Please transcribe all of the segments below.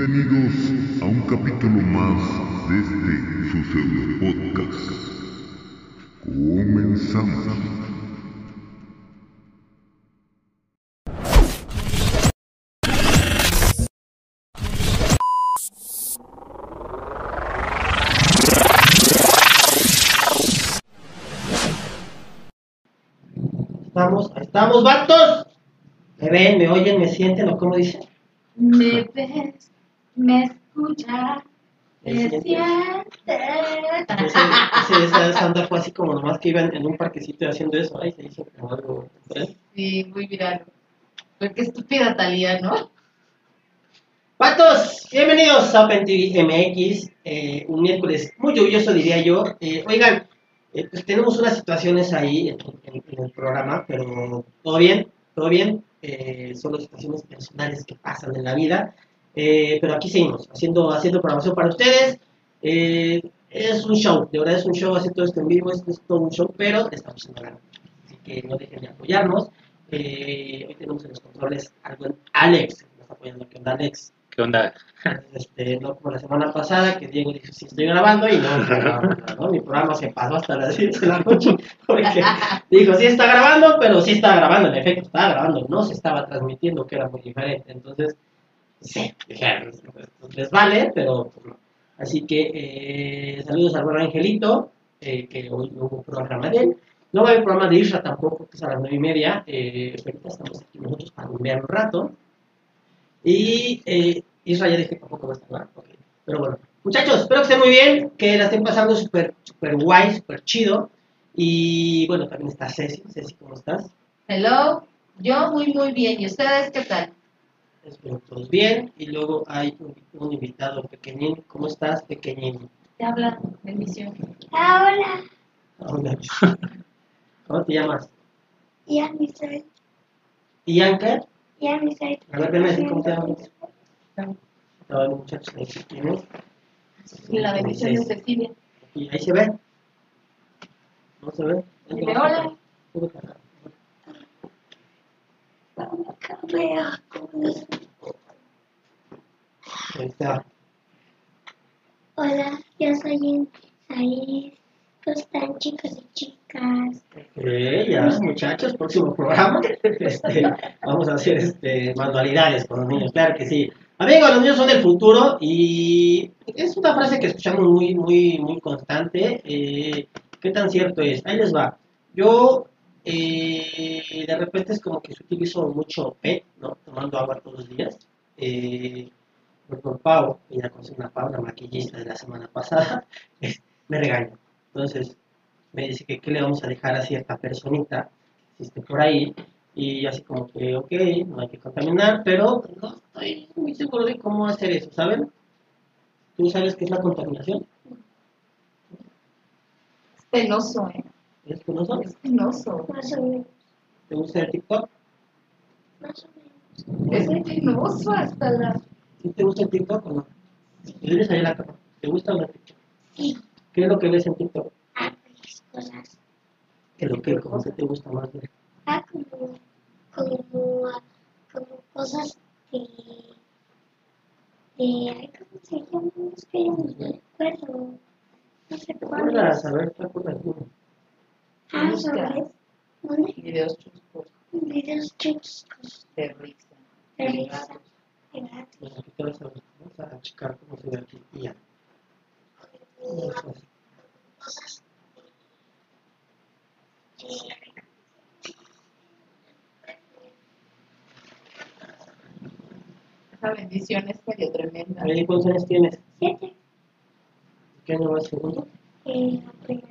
Bienvenidos a un capítulo más de este su pseudo podcast. Comenzamos. Estamos, estamos, vatos. ¿Me ven, me oyen, me sienten o cómo dicen? Me ves, me escuchas, Me sientes. Ese, ese, esa Sandra fue así como nomás que iban en un parquecito haciendo eso. Ay, se hizo como algo. ¿eh? Sí, muy viral. Pero qué estúpida Talía, ¿no? Vatos, bienvenidos a Open TV MX. eh, un miércoles muy lluvioso, diría yo. Eh, oigan, eh, pues tenemos unas situaciones ahí en, en- en el programa, pero todo bien, todo bien. Eh, son situaciones personales que pasan en la vida. Eh, pero aquí seguimos, haciendo, haciendo programación para ustedes. Eh, es un show, de verdad es un show, hacer todo esto en vivo, esto es todo un show, pero estamos en la Así que no dejen de apoyarnos. Eh, hoy tenemos en los controles al buen Alex, que nos apoyando. ¿Qué onda, Alex? ¿Qué onda? Este, no como la semana pasada que Diego dijo sí estoy grabando y no, grabando, ¿no? mi programa se pasó hasta las 10 de la noche porque dijo sí está grabando pero sí estaba grabando en efecto estaba grabando no se estaba transmitiendo que era muy diferente entonces sí pues, les vale pero pues, no. así que eh, saludos al buen Angelito eh, que hoy no hubo programa de él no va a haber programa de Isra tampoco que es a las 9 y media eh, ahorita estamos aquí nosotros para ver un rato y eh, Israel ya dije que tampoco va a estar, ¿verdad? Ok. Pero bueno, muchachos, espero que estén muy bien, que la estén pasando súper, súper guay, súper chido. Y bueno, también está Ceci. Ceci, ¿cómo estás? Hello, yo muy, muy bien. ¿Y ustedes qué tal? Espero todos bien. Y luego hay un, un invitado pequeñín. ¿Cómo estás, pequeñín? Te hablan, bendición. Hola, Hola. ¿Cómo te llamas? soy, Ianca. ya me soy. A ver, ven cómo te llamas. Estaba el muchacho ahí, ¿quién es? Y la bendición de Cecilia. Y ahí se ve. ¿No se ve? Dile hola. Ahí está. Hola, yo soy Isaías. ¿Cómo están chicos y chicas? Ok, ya, muchachos, próximo programa. Este, vamos a hacer este, manualidades con los niños, claro que sí. Amigos, los niños son el futuro y es una frase que escuchamos muy, muy, muy constante. Eh, ¿Qué tan cierto es? Ahí les va. Yo, eh, de repente es como que utilizo mucho PET, ¿no? Tomando agua todos los días. Eh, por Pau, ya conocí una Pau, la maquillista de la semana pasada, me regaña. Entonces, me dice que qué le vamos a dejar a cierta personita si esté por ahí y así como que ok no hay que contaminar pero no estoy muy seguro de cómo hacer eso ¿saben? ¿tú sabes qué es la contaminación? Es penoso, ¿eh? ¿Es sabes? Es penoso. Más o menos, ¿te gusta el TikTok? más o menos. Es penoso hasta la... ¿Sí te gusta el TikTok o no? ¿Eres ahí la cama? ¿te gusta o no el TikTok? Sí, ¿qué es lo que ves en TikTok? ah, varias cosas. ¿qué es lo que cómo te gusta más ver? Ah, como, como, ah, como cosas de, de, ¿cómo se llaman? Es que yo no me acuerdo. No sé ¿te cuál acuerdas? es. a ver ¿te acuerdas? Ah. ¿Dónde? Videos chuscos Videos chuscos de risa. de risa. a, vamos a checar cómo se ve aquí y ya Eso es. cosas de Esa bendición es medio tremenda. ¿Cuántos años tienes? siete ¿Qué año vas segundo? eh, la primera.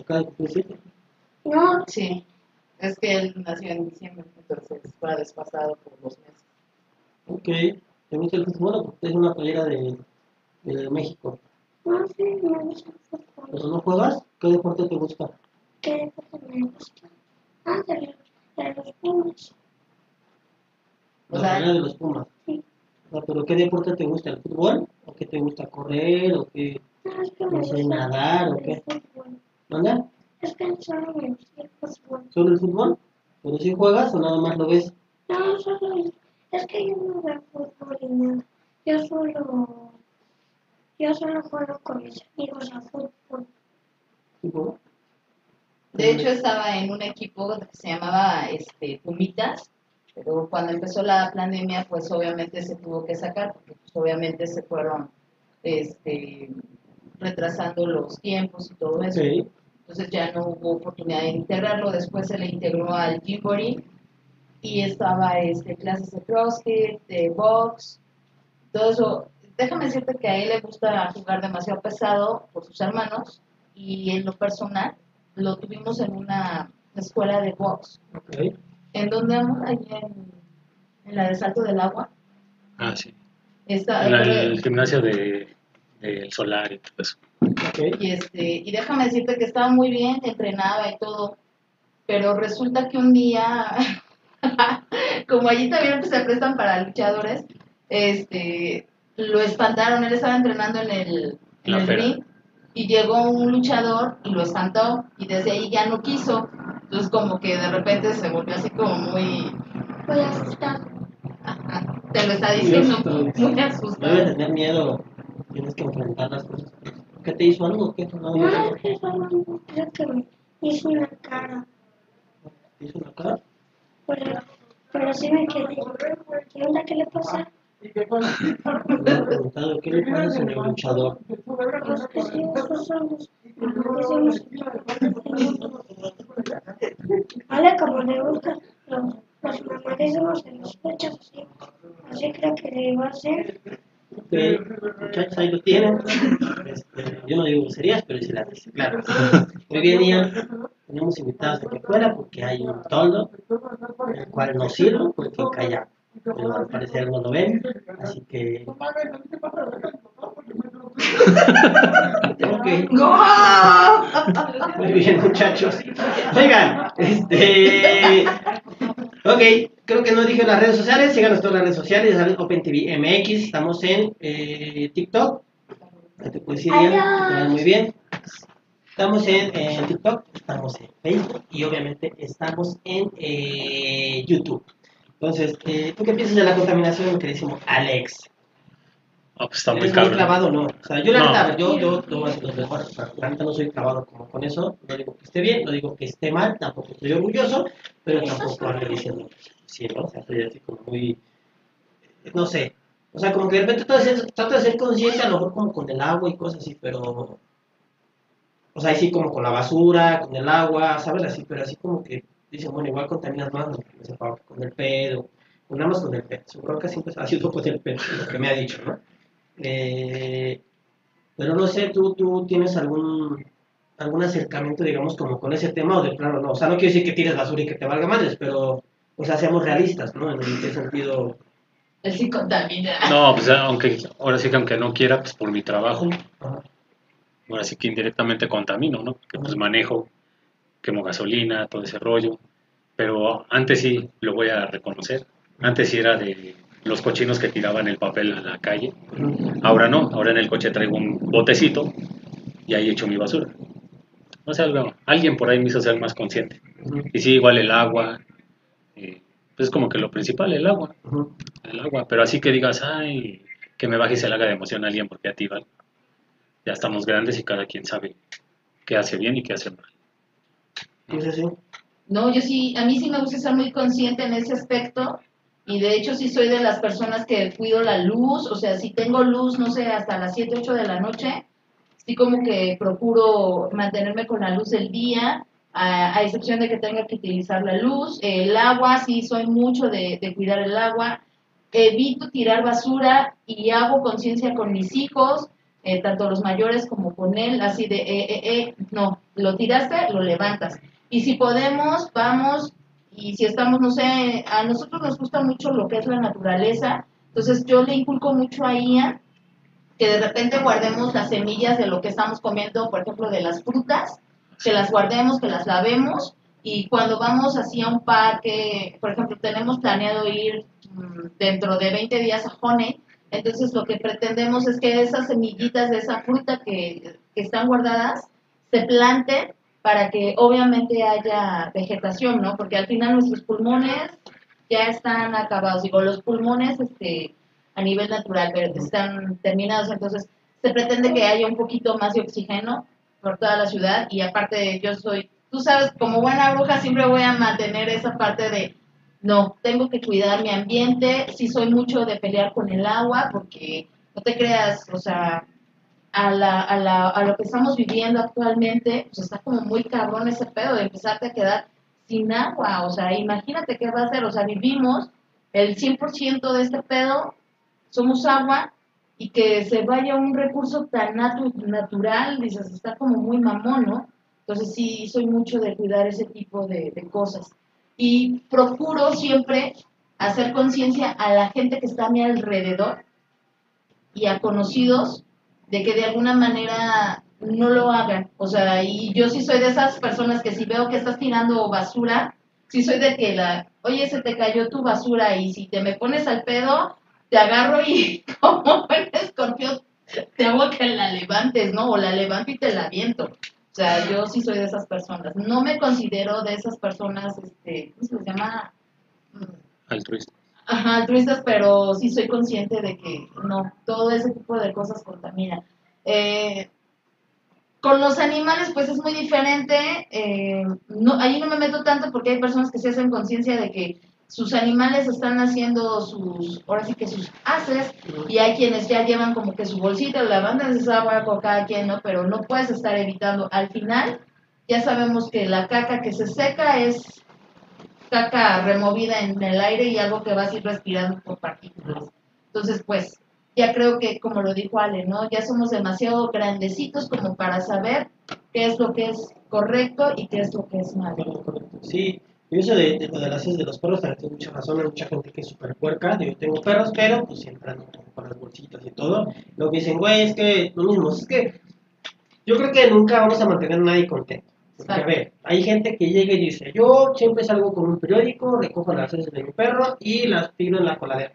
Acaba de cumplir siete. No, Sí. Es que él nació en diciembre, entonces fue desfasado por dos meses. Ok. ¿Te gusta el fútbol? Porque es una playera de, de México. no sé, me gusta el fútbol. ¿Pero no juegas? ¿Qué deporte te gusta? ¿Qué deporte me gusta? Ah, de los, de los Pumas. La O sea- de los Pumas. Sí. Ah, ¿Pero qué deporte te gusta? ¿El fútbol? ¿O qué te gusta correr? ¿O qué? No, es que No sé nadar, ¿o qué? Fútbol. ¿Manda? Es que solo me gusta el fútbol. ¿Solo el fútbol? ¿Pero si juegas o nada más lo ves? No, solo es, es que yo no veo fútbol y nada. Yo solo, yo solo juego con mis amigos a fútbol. Tipo, De hecho, estaba en un equipo que se llamaba este, Pumitas, pero cuando empezó la pandemia, pues obviamente se tuvo que sacar, porque pues, obviamente se fueron este, retrasando los tiempos y todo eso. ok. Entonces ya no hubo oportunidad de integrarlo. Después se le integró al Gymboree y estaba este, clases de CrossFit, de box, todo eso. Déjame decirte que a él le gusta jugar demasiado pesado por sus hermanos y en lo personal lo tuvimos en una escuela de box. ¿En donde vamos? Allí en, en la de Salto del Agua. Ah, sí. Está, En la- el gimnasio de, del solar y todo eso. Y, este, y déjame decirte que estaba muy bien, entrenaba y todo, pero resulta que un día, como allí también se prestan para luchadores, este, lo espantaron, él estaba entrenando en el, en el ring y llegó un luchador y lo espantó y desde ahí ya no quiso. Entonces como que de repente se volvió así como muy, Voy a asustar. ajá, te lo está diciendo, Muy muy Debe asustado. tener miedo. Tienes que enfrentar las cosas. ¿Qué te hizo algo? ¿Qué no, No, eso no, creo que me hizo una cara. ¿Te hizo una cara? Pero, pero sí me quedé. ¿Qué onda? ¿Qué le pasa? Me he preguntado qué le pasa, señor luchador. Pues que sí, son los- decimos- Vale, como le gustan los, mamadísimos de los pechos, así. Así creo que le iba a hacer. Ok, muchachos, ahí lo tienen. Yo no digo groserías, pero sí las dice, claro. Muy bien, Ian. Tenemos invitados aquí afuera porque hay un toldo, el cual no sirve porque calla. Pero al parecer no lo ven, así que. Ok. Muy bien, muchachos. Oigan, este. Ok, creo que no dije las redes sociales. Síganos todas las redes sociales. ya saben, OpenTV MX. Estamos en eh, TikTok. Te puedes ir, Ian, que te vaya muy bien. Estamos en, en TikTok, estamos en Facebook y obviamente estamos en eh, YouTube. Entonces, eh, ¿tú qué piensas de la contaminación, queridísimo Alex? Ah, pues está muy ¿Eres muy clavado no? O sea, yo la No. neta, yo, yo, yo, lo mejor, o sea, la neta no soy clavado como con eso, no digo que esté bien, no digo que esté mal, tampoco estoy orgulloso, pero tampoco ando diciendo, sí, ¿no? O sea, estoy así como muy, no sé, o sea, como que de repente trato de ser, de ser consciente, a lo mejor como con el agua y cosas así, pero, o sea, así como con la basura, con el agua, ¿sabes? Así, pero así como que dicen, bueno, igual contaminas más, ¿no? Con el pedo, o nada más con el pedo, seguro que siempre ha sido con el pedo, lo que me ha dicho, ¿no? Eh, pero no sé, ¿tú, tú tienes algún algún acercamiento, digamos, como con ese tema o de plano no. O sea, no quiero decir que tires basura y que te valga madres, pero, o sea, seamos realistas, ¿no? En qué sentido. Contamina. No, pues aunque, ahora sí que aunque no quiera, pues por mi trabajo, ahora sí que indirectamente contamino, ¿no? Que pues manejo, quemo gasolina, todo ese rollo. Pero antes sí lo voy a reconocer. Antes sí era de los cochinos que tiraban el papel a la calle. Ahora no, ahora en el coche traigo un botecito y ahí echo mi basura. O sea, algo- alguien por ahí me hizo ser más consciente. Y sí, igual el agua, eh, pues es como que lo principal, el agua, el agua. Pero así que digas, ay, que me baje y se le haga de emoción a alguien porque a ti, ¿vale? Ya estamos grandes y cada quien sabe qué hace bien y qué hace mal. Pues así. No, yo sí, a mí sí me gusta ser muy consciente en ese aspecto y de hecho sí soy de las personas que cuido la luz, o sea, si tengo luz, no sé, hasta las 7, 8 de la noche, sí como que procuro mantenerme con la luz del día, a, a excepción de que tenga que utilizar la luz. El agua, sí soy mucho de, de cuidar el agua. Evito tirar basura y hago conciencia con mis hijos, eh, tanto los mayores como con él, así de, eh, eh, eh, no, lo tiraste, lo levantas. Y si podemos, vamos, y si estamos, no sé, a nosotros nos gusta mucho lo que es la naturaleza, entonces yo le inculco mucho a Ian que de repente guardemos las semillas de lo que estamos comiendo, por ejemplo, de las frutas, que las guardemos, que las lavemos, y cuando vamos así a un parque, por ejemplo, tenemos planeado ir mm, dentro de 20 días a Honey, entonces lo que pretendemos es que esas semillitas de esa fruta que, que están guardadas se planten para que obviamente haya vegetación, ¿no? Porque al final nuestros pulmones ya están acabados. Digo, los pulmones, este, a nivel natural, están terminados, entonces se pretende que haya un poquito más de oxígeno por toda la ciudad y aparte yo soy, tú sabes, como buena bruja siempre voy a mantener esa parte de, no, tengo que cuidar mi ambiente, sí soy mucho de pelear con el agua porque no te creas, o sea, a, la, a, la, a lo que estamos viviendo actualmente, pues está como muy cabrón ese pedo de empezarte a quedar sin agua, o sea, imagínate qué va a ser, o sea, vivimos el 100% de este pedo, somos agua, y que se vaya un recurso tan natu natural, dices, está como muy mamón, ¿no? Entonces sí, soy mucho de cuidar ese tipo de, de cosas. Y procuro siempre hacer conciencia a la gente que está a mi alrededor y a conocidos de que de alguna manera no lo hagan. O sea, y yo sí soy de esas personas que si veo que estás tirando basura, sí soy de que la, oye, se te cayó tu basura y si te me pones al pedo, te agarro y como el escorpión te hago que la levantes, ¿no? O la levanto y te la viento. O sea, yo sí soy de esas personas. No me considero de esas personas, este, ¿cómo se les llama? Altruista. Ajá, altruistas, pero sí soy consciente de que no, todo ese tipo de cosas contamina. Eh, con los animales, pues es muy diferente. Eh, no, ahí no me meto tanto porque hay personas que se hacen conciencia de que sus animales están haciendo sus, ahora sí que sus haces, y hay quienes ya llevan como que su bolsita, la banda de agua con cada quien, ¿no? Pero no puedes estar evitando. Al final, ya sabemos que la caca que se seca es caca removida en el aire y algo que vas a ir respirando por partículas. Entonces, pues, ya creo que, como lo dijo Ale, ¿no? Ya somos demasiado grandecitos como para saber qué es lo que es correcto y qué es lo que es malo. Sí, y eso de, de lo de las heces de los perros también tiene mucha razón, hay mucha gente que es súper puerca, yo tengo perros, pero pues siempre ando con las bolsitas y todo. Luego dicen, güey, es que lo mismo, es que yo creo que nunca vamos a mantener a nadie contento. Porque, a ver, hay gente que llega y dice, yo siempre salgo con un periódico, recojo las heces de mi perro y las tiro en la coladera.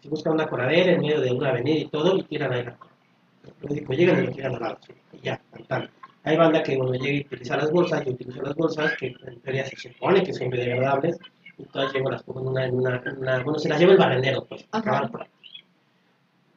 Si buscan una coladera en medio de una avenida y todo, y tiran ahí la el periódico, llegan y lo tiran al lado, y ya, tal. Hay banda que cuando llega y utiliza las bolsas, yo utilizo las bolsas, que en teoría se supone que son biodegradables, y todas llevo las pongo en una, en una, en una- bueno, se las lleva el barrendero, pues, Ajá. acabar por ahí.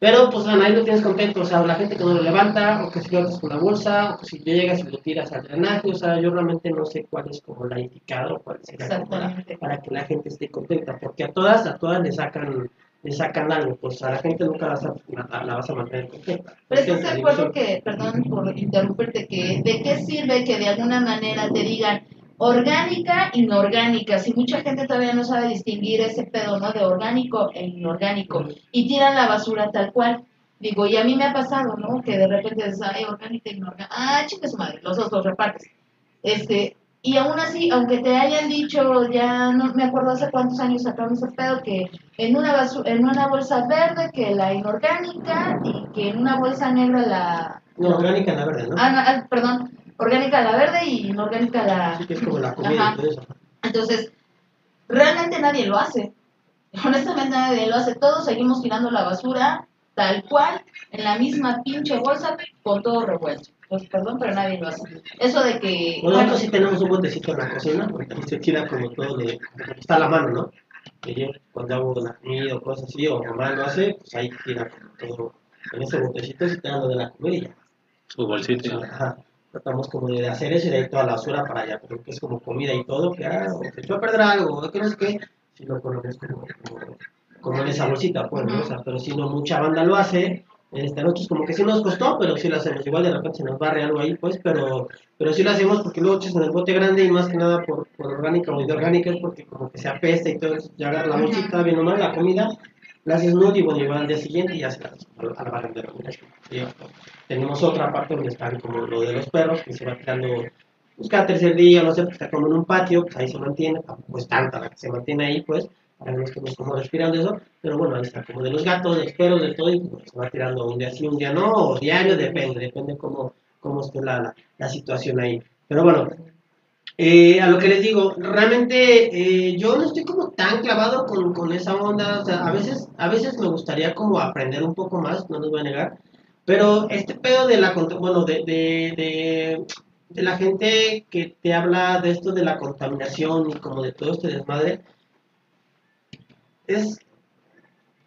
Pero, pues, a nadie lo tienes contento, o sea, la gente que no lo levanta, o que si lo haces con la bolsa, o que si llegas y lo tiras al drenaje, o sea, yo realmente no sé cuál es como la indicada, o cuál será Exactamente. para que la gente esté contenta, porque a todas, a todas le sacan, le sacan algo, pues a la gente nunca la vas a, la, la vas a mantener contenta. Pero estás de acuerdo que, perdón por interrumpirte, que de qué sirve que de alguna manera te digan orgánica, inorgánica, si mucha gente todavía no sabe distinguir ese pedo, ¿no? De orgánico e inorgánico, y tiran la basura tal cual. Digo, y a mí me ha pasado, ¿no? Que de repente dices, ay, orgánica, inorgánica, ah, chingue su madre, los dos los repartes. Este, y aún así, aunque te hayan dicho, ya no me acuerdo hace cuántos años sacamos ese pedo, que en una, basu- en una bolsa verde que la inorgánica y que en una bolsa negra la... No, orgánica la verde, ¿no? Ah, no, ah, perdón, orgánica la verde y inorgánica la... Así que es como la comida Ajá. y todo eso. Entonces, realmente nadie lo hace. Honestamente nadie lo hace. Todos seguimos tirando la basura tal cual, en la misma pinche bolsa, con todo revuelto. Pues, perdón, pero nadie lo hace. Eso de que... Bueno, nosotros sí tenemos un botecito en la cocina, porque ahí se tira como todo de... Está a la mano, ¿no? Que yo cuando hago la comida o cosas así, o mamá lo hace, pues ahí tira como todo. En ese botecito sí está lo de la comida. Su bolsita. Ajá. Tratamos como de hacer eso y de ir toda la basura para allá, porque es como comida y todo, que ah, o se echó a perder algo, o que no sé qué, si lo ponemos como, como, como en esa bolsita, pues, ¿no? O sea, pero si no mucha banda lo hace, este, a nosotros como que sí nos costó, pero sí lo hacemos, igual de repente se nos barre algo ahí, pues, pero, pero sí lo hacemos porque luego echas en el bote grande y más que nada por, por orgánica o inorgánica, es porque como que se apesta y todo, ya agarra la bolsita, bien o mal, la comida, la haces nude y bueno, igual al día siguiente y ya se la al, barrendero. ¿sí? Tenemos otra parte donde están como lo de los perros, que se va tirando pues, cada tercer día, no sé, pues está como en un patio, pues ahí se mantiene, tampoco es tanta la que se mantiene ahí, pues, para que como respirando eso, pero bueno, ahí está como de los gatos, de perros, de todo, y pues, se va tirando un día sí, un día no, o diario, depende, depende cómo, cómo esté la, la, la situación ahí. Pero bueno, eh, a lo que les digo, realmente eh, yo no estoy como tan clavado con, con esa onda, o sea, a veces, a veces me gustaría como aprender un poco más, no les voy a negar, pero este pedo de la, bueno, de, de, de, de la gente que te habla de esto de la contaminación y como de todo este desmadre, es,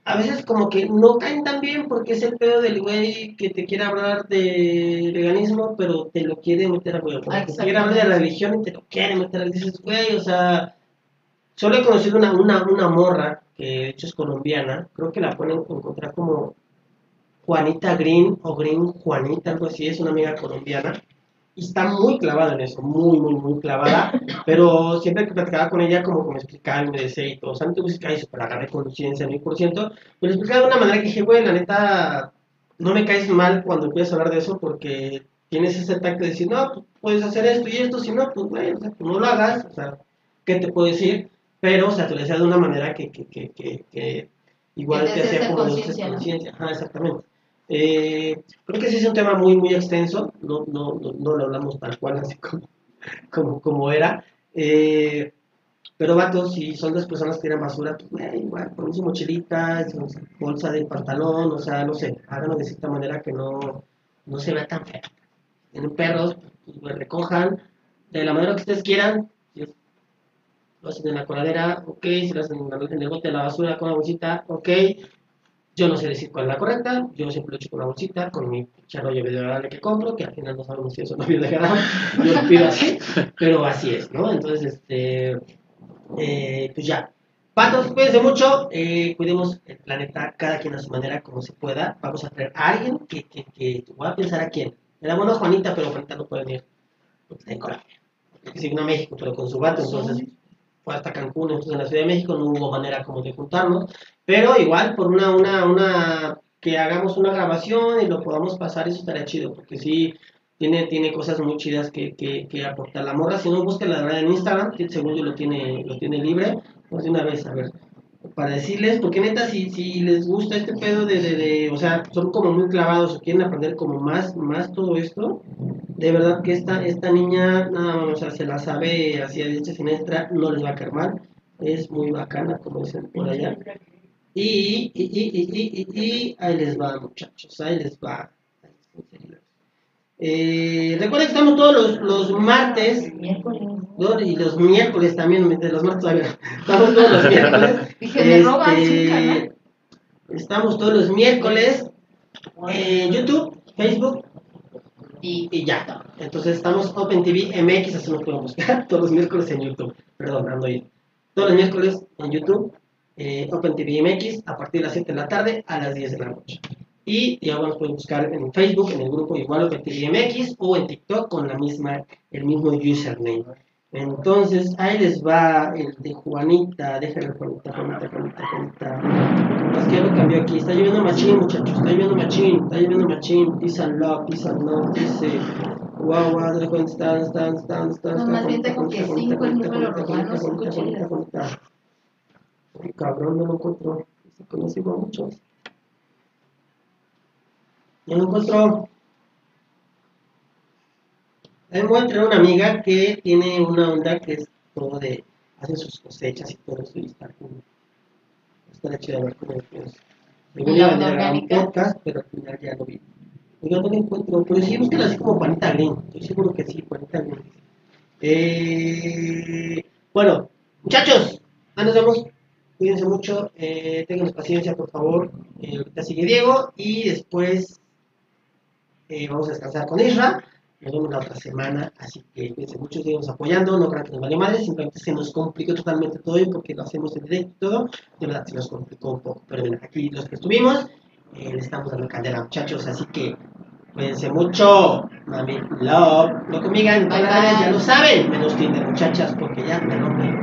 a veces como que no caen tan bien porque es el pedo del güey que te quiere hablar de veganismo, pero te lo quiere meter a huevo. Te quiere hablar de religión y te lo quiere meter a dices, güey, o sea, solo he conocido una, una, una morra que de hecho es colombiana, creo que la pueden encontrar como Juanita Green o Green Juanita, algo así, es una amiga colombiana y está muy clavada en eso, muy, muy, muy clavada, pero siempre que platicaba con ella, como que me explicaba y me decía y todo, o sea, no te música y super agarré conciencia, mil por ciento, pero explicaba de una manera que dije, güey, la neta, no me caes mal cuando empiezas a hablar de eso, porque tienes ese tacto de decir, no, pues, puedes hacer esto y esto, si no, pues, güey, o sea, pues, no lo hagas, o sea, ¿qué te puedo decir? Pero, o sea, te lo decía de una manera que, que, que, que, que igual te hacía como conciencia, ¿no? conciencia, ajá, exactamente. Eh, creo que sí es un tema muy, muy extenso, no, no, no, no lo hablamos tal cual, así como, como, como era. Eh, pero vatos, si son las personas que tiran basura, pues, güey, igual, ponen su mochilita, su bolsa de pantalón, o sea, no sé, háganlo de cierta manera que no, no se vea tan feo. Tienen perros, pues, güey, recojan de la manera que ustedes quieran. Lo hacen en la coladera, ok, si lo hacen en el bote de la basura con la bolsita, ok. Yo no sé decir cuál es la correcta, yo siempre lo echo con la bolsita, con mi charollo biodegradable que compro, que al final no sabemos si eso no es biodegradable, yo lo pido así, pero así es, ¿no? Entonces, este, eh, pues ya. Patos, cuídense mucho, eh, cuidemos el planeta cada quien a su manera, como se pueda. Vamos a traer a alguien que, que, que voy a pensar a quién. Era bueno Juanita, pero Juanita no puede venir, porque está en Colombia. Porque se vino a México, pero con su vato, entonces fue hasta Cancún, entonces en la Ciudad de México no hubo manera como de juntarnos, pero igual por una, una, una, que hagamos una grabación y lo podamos pasar, eso estaría chido, porque sí, tiene, tiene cosas muy chidas que, que, que aportar. La morra, si no, búsquenla la verdad en Instagram, que según yo lo tiene, lo tiene libre, pues de una vez, a ver, para decirles, porque neta, si, si les gusta este pedo de, de, de, o sea, son como muy clavados o quieren aprender como más, más todo esto, de verdad que esta, esta niña, nada más, o sea, se la sabe así a y siniestra, no les va a caer mal, es muy bacana, como dicen por allá. Y, y, y, y, y, ahí les va, muchachos, ahí les va. Eh, recuerden que estamos todos los, los martes. ¿no? y los miércoles también, de los martes todavía estamos todos los miércoles. Dije, Este. Estamos todos los miércoles en YouTube, Facebook Y ya. Entonces estamos Open TV MX, así nos pueden buscar todos los miércoles en YouTube. Perdón, ando ahí. Todos los miércoles en YouTube, eh, Open TV MX, a partir de las 7 de la tarde a las 10 de la noche. Y ya nos pueden buscar en Facebook, en el grupo igual Open TV MX o en TikTok con la misma, el mismo username. Entonces, ahí les va el de Juanita, déjale Juanita, Juanita, Juanita, Juanita. Es que ya lo cambió aquí, está lloviendo machín, muchachos, está lloviendo machín, está lloviendo machín, and love, dice, wow, wow, de repente está, está, está, está, No, más bien tengo que cinco es número romano, cinco chelas. Ay, cabrón, no lo encuentro, se conoce igual mucho. No lo encuentro. Traer una amiga que tiene una onda que es todo de, hace sus cosechas y todo eso y está como, está chido a ver cómo es. Me voy ¿La a onda venir a grabar un podcast, pero al final ya lo vi. Oiga, no lo encuentro, pero sí búsquela así como Juanita Green, estoy seguro que sí, Juanita Green. Eh, bueno, muchachos, ya nos vemos. Cuídense mucho, eh, tengan paciencia, por favor. Eh, ahorita sigue Diego y después eh, vamos a descansar con Isra. Nos vemos la otra semana, así que cuídense mucho, sigamos apoyando. No crean que nos vale madre, simplemente se nos complicó totalmente todo y porque lo hacemos en directo y todo. De verdad, se nos complicó un poco. Pero bueno, aquí los que estuvimos, eh, le estamos dando candela, muchachos, así que cuídense mucho. Mami, love. Lo que me digan, Bye, ya bye. lo saben, menos Tinder, muchachas, porque ya me rompen.